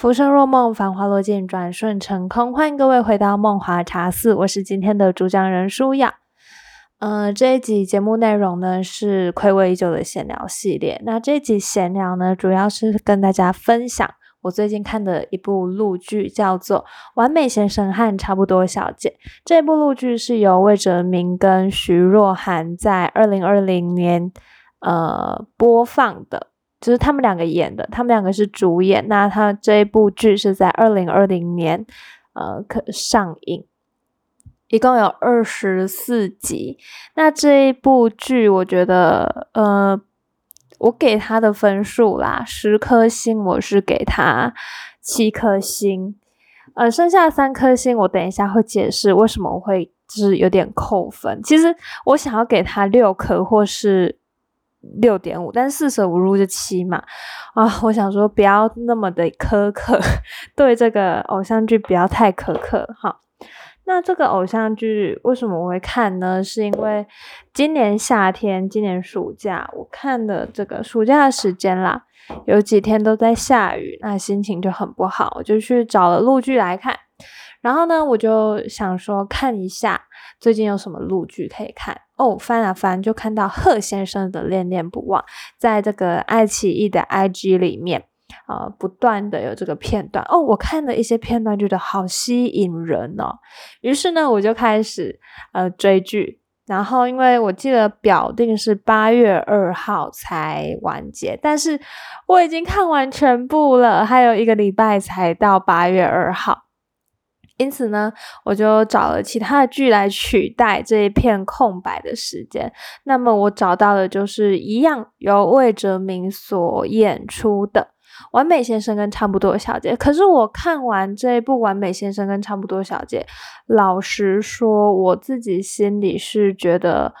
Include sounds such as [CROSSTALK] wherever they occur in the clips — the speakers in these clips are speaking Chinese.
浮生若梦，繁华落尽，转瞬成空。欢迎各位回到梦华茶肆，我是今天的主讲人舒雅。嗯，这一集节目内容呢是暌违已久的闲聊系列。那这一集闲聊呢，主要是跟大家分享我最近看的一部陆剧，叫做《完美先生和差不多小姐》。这部陆剧是由魏哲鸣跟徐若涵在二零二零年呃播放的。就是他们两个演的，他们两个是主演。那他这一部剧是在二零二零年，呃，可上映，一共有二十四集。那这一部剧，我觉得，呃，我给他的分数啦，十颗星，我是给他七颗星。呃，剩下三颗星，我等一下会解释为什么我会就是有点扣分。其实我想要给他六颗，或是。六点五，但四舍五入就七嘛，啊，我想说不要那么的苛刻，[LAUGHS] 对这个偶像剧不要太苛刻哈。那这个偶像剧为什么我会看呢？是因为今年夏天、今年暑假我看的这个暑假的时间啦，有几天都在下雨，那心情就很不好，我就去找了陆剧来看。然后呢，我就想说看一下最近有什么陆剧可以看哦。翻啊翻，就看到贺先生的《恋恋不忘》在这个爱奇艺的 IG 里面，呃，不断的有这个片段哦。我看了一些片段，觉得好吸引人哦。于是呢，我就开始呃追剧。然后，因为我记得表定是八月二号才完结，但是我已经看完全部了，还有一个礼拜才到八月二号。因此呢，我就找了其他的剧来取代这一片空白的时间。那么我找到的就是一样由魏哲鸣所演出的《完美先生跟差不多小姐》。可是我看完这一部《完美先生跟差不多小姐》，老实说，我自己心里是觉得。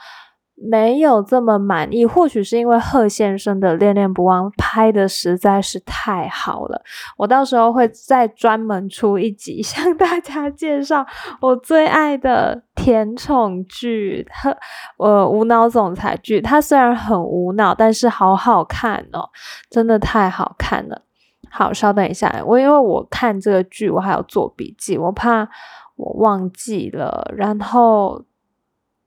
没有这么满意，或许是因为贺先生的《恋恋不忘》拍的实在是太好了。我到时候会再专门出一集，向大家介绍我最爱的甜宠剧和呃无脑总裁剧。它虽然很无脑，但是好好看哦，真的太好看了。好，稍等一下，我因为我看这个剧，我还要做笔记，我怕我忘记了。然后，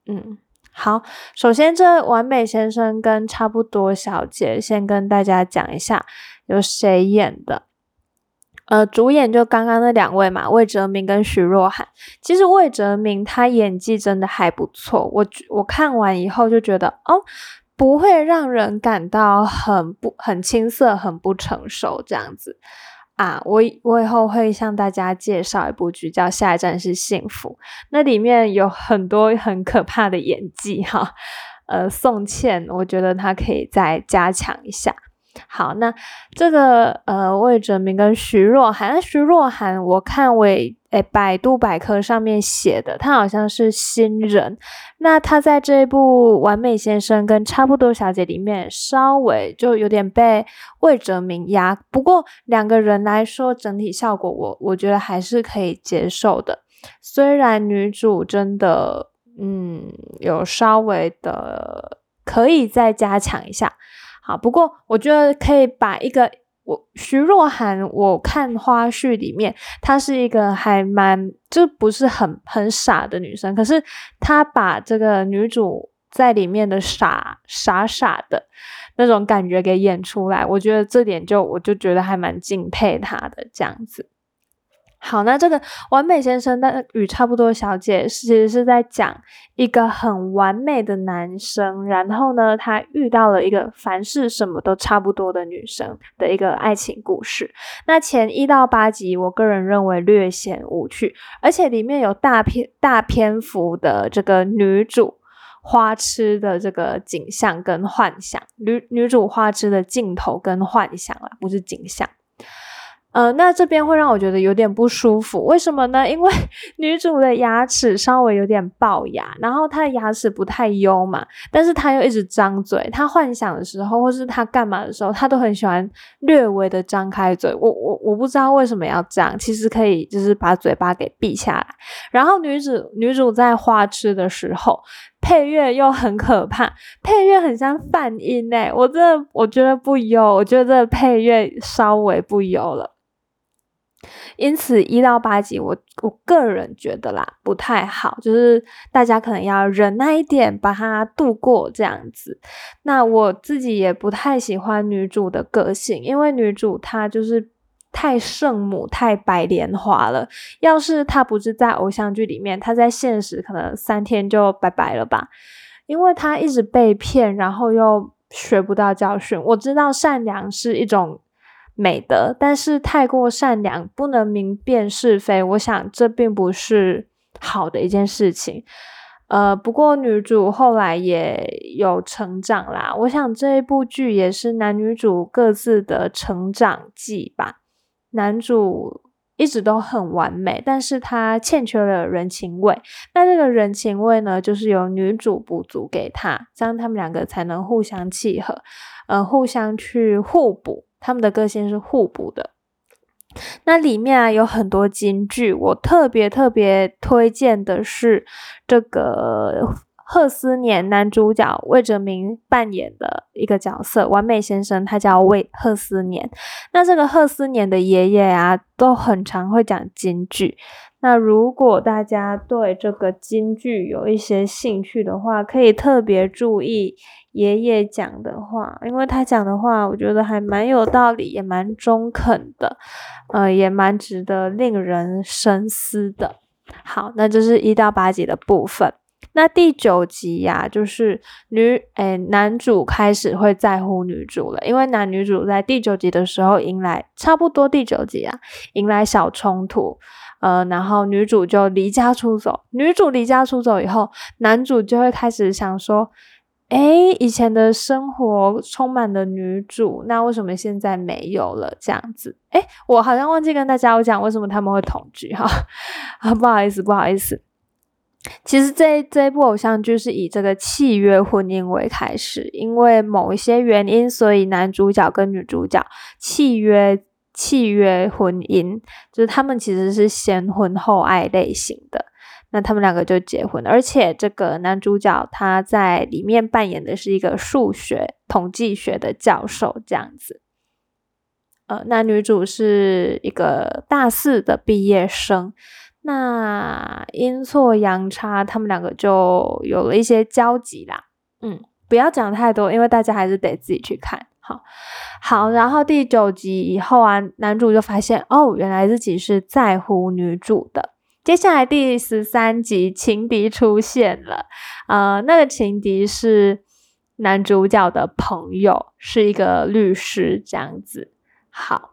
嗯。好，首先这完美先生跟差不多小姐，先跟大家讲一下有谁演的。呃，主演就刚刚那两位嘛，魏哲鸣跟徐若涵。其实魏哲鸣他演技真的还不错，我我看完以后就觉得，哦，不会让人感到很不很青涩、很不成熟这样子。啊，我我以后会向大家介绍一部剧，叫《下一站是幸福》，那里面有很多很可怕的演技哈。呃，宋茜，我觉得她可以再加强一下。好，那这个呃，魏哲鸣跟徐若涵，徐若涵我看为诶百度百科上面写的，他好像是新人。那他在这一部《完美先生》跟《差不多小姐》里面，稍微就有点被魏哲鸣压。不过两个人来说，整体效果我我觉得还是可以接受的。虽然女主真的嗯有稍微的可以再加强一下。好，不过我觉得可以把一个我徐若涵，我看花絮里面，她是一个还蛮就不是很很傻的女生，可是她把这个女主在里面的傻傻傻的那种感觉给演出来，我觉得这点就我就觉得还蛮敬佩她的这样子。好，那这个完美先生的与差不多小姐，其实是在讲一个很完美的男生，然后呢，他遇到了一个凡事什么都差不多的女生的一个爱情故事。那前一到八集，我个人认为略显无趣，而且里面有大篇大篇幅的这个女主花痴的这个景象跟幻想，女女主花痴的镜头跟幻想啊，不是景象。呃，那这边会让我觉得有点不舒服，为什么呢？因为 [LAUGHS] 女主的牙齿稍微有点龅牙，然后她的牙齿不太优嘛，但是她又一直张嘴，她幻想的时候或是她干嘛的时候，她都很喜欢略微的张开嘴。我我我不知道为什么要这样，其实可以就是把嘴巴给闭下来。然后女主女主在花痴的时候，配乐又很可怕，配乐很像泛音诶，我真的我觉得不优，我觉得这配乐稍微不优了。因此一到八集，我我个人觉得啦不太好，就是大家可能要忍耐一点，把它度过这样子。那我自己也不太喜欢女主的个性，因为女主她就是太圣母、太白莲花了。要是她不是在偶像剧里面，她在现实可能三天就拜拜了吧，因为她一直被骗，然后又学不到教训。我知道善良是一种。美德，但是太过善良，不能明辨是非。我想这并不是好的一件事情。呃，不过女主后来也有成长啦。我想这一部剧也是男女主各自的成长记吧。男主一直都很完美，但是他欠缺了人情味。那这个人情味呢，就是由女主补足给他，这样他们两个才能互相契合，呃，互相去互补。他们的个性是互补的。那里面啊有很多金句，我特别特别推荐的是这个贺思年男主角魏哲明扮演的一个角色，完美先生，他叫魏贺思年。那这个贺思年的爷爷啊，都很常会讲金句。那如果大家对这个京剧有一些兴趣的话，可以特别注意爷爷讲的话，因为他讲的话，我觉得还蛮有道理，也蛮中肯的，呃，也蛮值得令人深思的。好，那这是一到八集的部分。那第九集呀，就是女诶男主开始会在乎女主了，因为男女主在第九集的时候迎来差不多第九集啊，迎来小冲突。呃，然后女主就离家出走。女主离家出走以后，男主就会开始想说：“哎，以前的生活充满了女主，那为什么现在没有了？”这样子，哎，我好像忘记跟大家我讲为什么他们会同居哈。啊，不好意思，不好意思。其实这这一部偶像剧是以这个契约婚姻为开始，因为某一些原因，所以男主角跟女主角契约。契约婚姻就是他们其实是先婚后爱类型的，那他们两个就结婚，而且这个男主角他在里面扮演的是一个数学统计学的教授这样子，呃，那女主是一个大四的毕业生，那阴错阳差，他们两个就有了一些交集啦。嗯，不要讲太多，因为大家还是得自己去看。好好，然后第九集以后啊，男主就发现哦，原来自己是在乎女主的。接下来第十三集，情敌出现了，呃，那个情敌是男主角的朋友，是一个律师这样子。好，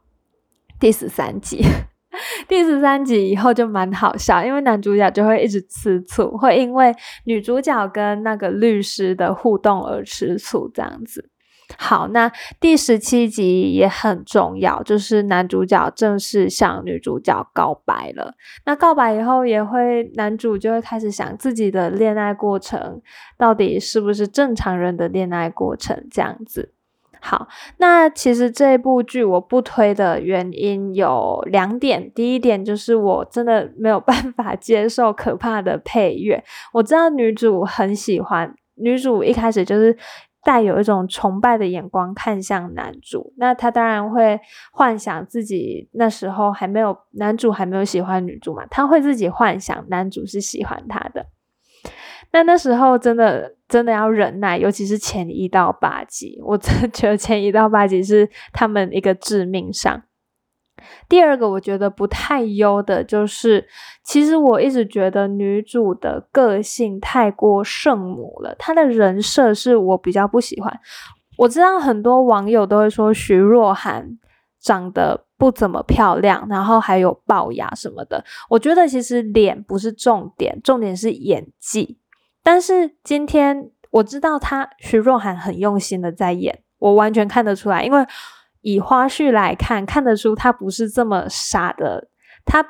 第十三集，[LAUGHS] 第十三集以后就蛮好笑，因为男主角就会一直吃醋，会因为女主角跟那个律师的互动而吃醋这样子。好，那第十七集也很重要，就是男主角正式向女主角告白了。那告白以后，也会男主就会开始想自己的恋爱过程到底是不是正常人的恋爱过程这样子。好，那其实这部剧我不推的原因有两点，第一点就是我真的没有 [LAUGHS] 办法接受可怕的配乐。我知道女主很喜欢，女主一开始就是。带有一种崇拜的眼光看向男主，那他当然会幻想自己那时候还没有男主还没有喜欢女主嘛，他会自己幻想男主是喜欢他的。那那时候真的真的要忍耐，尤其是前一到八集，我真的觉得前一到八集是他们一个致命伤。第二个我觉得不太优的就是，其实我一直觉得女主的个性太过圣母了，她的人设是我比较不喜欢。我知道很多网友都会说徐若涵长得不怎么漂亮，然后还有龅牙什么的。我觉得其实脸不是重点，重点是演技。但是今天我知道她徐若涵很用心的在演，我完全看得出来，因为。以花絮来看，看得出他不是这么傻的。他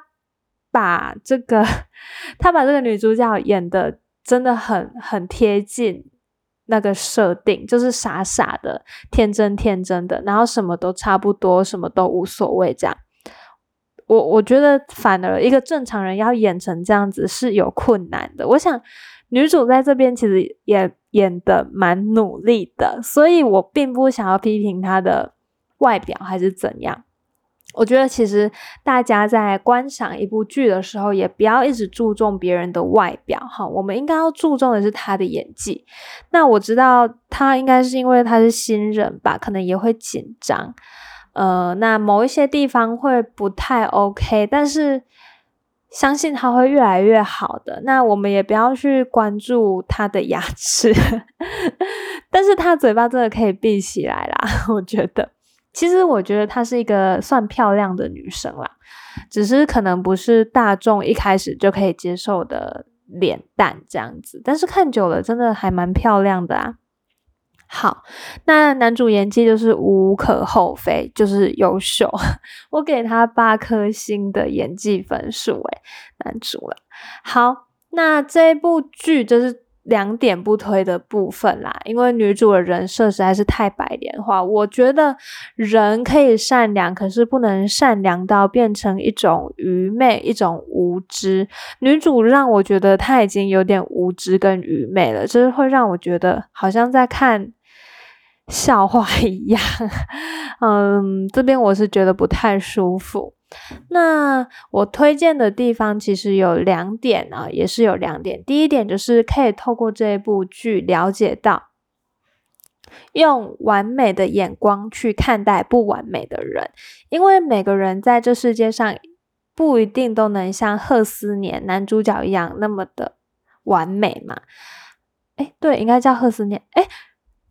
把这个，[LAUGHS] 他把这个女主角演的真的很很贴近那个设定，就是傻傻的、天真天真的，然后什么都差不多，什么都无所谓这样。我我觉得，反而一个正常人要演成这样子是有困难的。我想女主在这边其实也演的蛮努力的，所以我并不想要批评她的。外表还是怎样？我觉得其实大家在观赏一部剧的时候，也不要一直注重别人的外表哈，我们应该要注重的是他的演技。那我知道他应该是因为他是新人吧，可能也会紧张，呃，那某一些地方会不太 OK，但是相信他会越来越好的。那我们也不要去关注他的牙齿，[LAUGHS] 但是他嘴巴真的可以闭起来啦，我觉得。其实我觉得她是一个算漂亮的女生啦，只是可能不是大众一开始就可以接受的脸蛋这样子，但是看久了真的还蛮漂亮的啊。好，那男主演技就是无可厚非，就是优秀，[LAUGHS] 我给他八颗星的演技分数诶，男主了。好，那这部剧就是。两点不推的部分啦，因为女主的人设实在是太白莲花。我觉得人可以善良，可是不能善良到变成一种愚昧、一种无知。女主让我觉得她已经有点无知跟愚昧了，就是会让我觉得好像在看笑话一样。[LAUGHS] 嗯，这边我是觉得不太舒服。那我推荐的地方其实有两点啊，也是有两点。第一点就是可以透过这一部剧了解到，用完美的眼光去看待不完美的人，因为每个人在这世界上不一定都能像贺思年男主角一样那么的完美嘛。哎，对，应该叫贺思年。哎。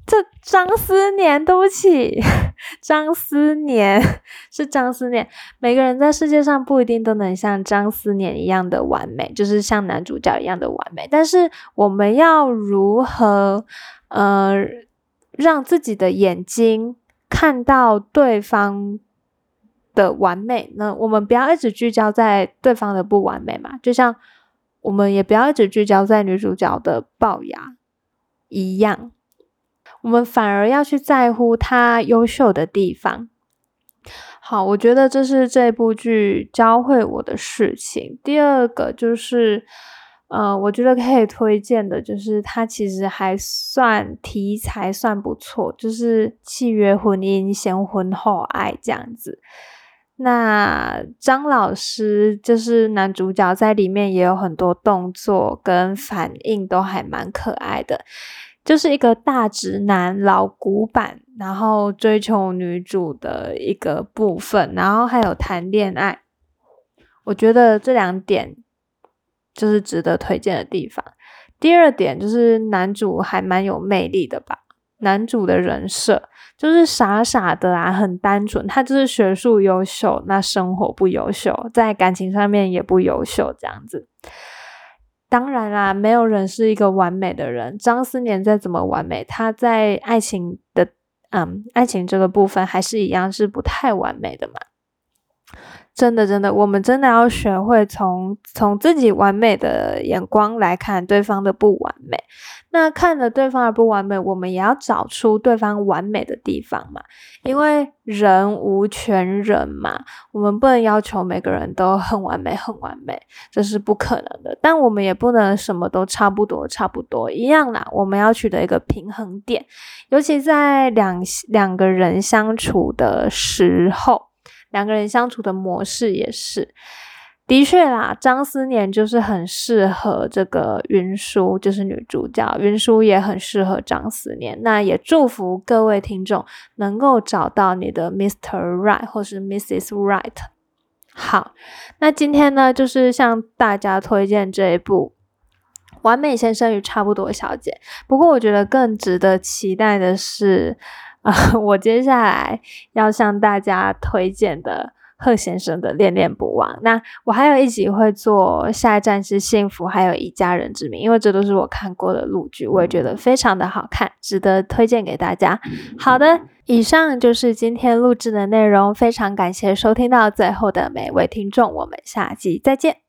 这张思年，对不起，[LAUGHS] 张思年是张思年。每个人在世界上不一定都能像张思年一样的完美，就是像男主角一样的完美。但是我们要如何，呃，让自己的眼睛看到对方的完美呢？我们不要一直聚焦在对方的不完美嘛，就像我们也不要一直聚焦在女主角的龅牙一样。我们反而要去在乎他优秀的地方。好，我觉得这是这部剧教会我的事情。第二个就是，呃，我觉得可以推荐的，就是它其实还算题材算不错，就是契约婚姻、先婚后爱这样子。那张老师就是男主角，在里面也有很多动作跟反应都还蛮可爱的。就是一个大直男、老古板，然后追求女主的一个部分，然后还有谈恋爱，我觉得这两点就是值得推荐的地方。第二点就是男主还蛮有魅力的吧，男主的人设就是傻傻的啊，很单纯，他就是学术优秀，那生活不优秀，在感情上面也不优秀，这样子。当然啦，没有人是一个完美的人。张思年再怎么完美，他在爱情的嗯爱情这个部分还是一样是不太完美的嘛。真的，真的，我们真的要学会从从自己完美的眼光来看对方的不完美。那看着对方的不完美，我们也要找出对方完美的地方嘛。因为人无全人嘛，我们不能要求每个人都很完美、很完美，这是不可能的。但我们也不能什么都差不多、差不多一样啦。我们要取得一个平衡点，尤其在两两个人相处的时候。两个人相处的模式也是，的确啦。张思年就是很适合这个云舒，就是女主角云舒也很适合张思年。那也祝福各位听众能够找到你的 Mr. Right 或是 Mrs. Right。好，那今天呢，就是向大家推荐这一部《完美先生与差不多小姐》。不过，我觉得更值得期待的是。啊，我接下来要向大家推荐的贺先生的《恋恋不忘》。那我还有一集会做《下一站是幸福》，还有以家人之名，因为这都是我看过的录剧，我也觉得非常的好看，值得推荐给大家。好的，以上就是今天录制的内容，非常感谢收听到最后的每位听众，我们下集再见。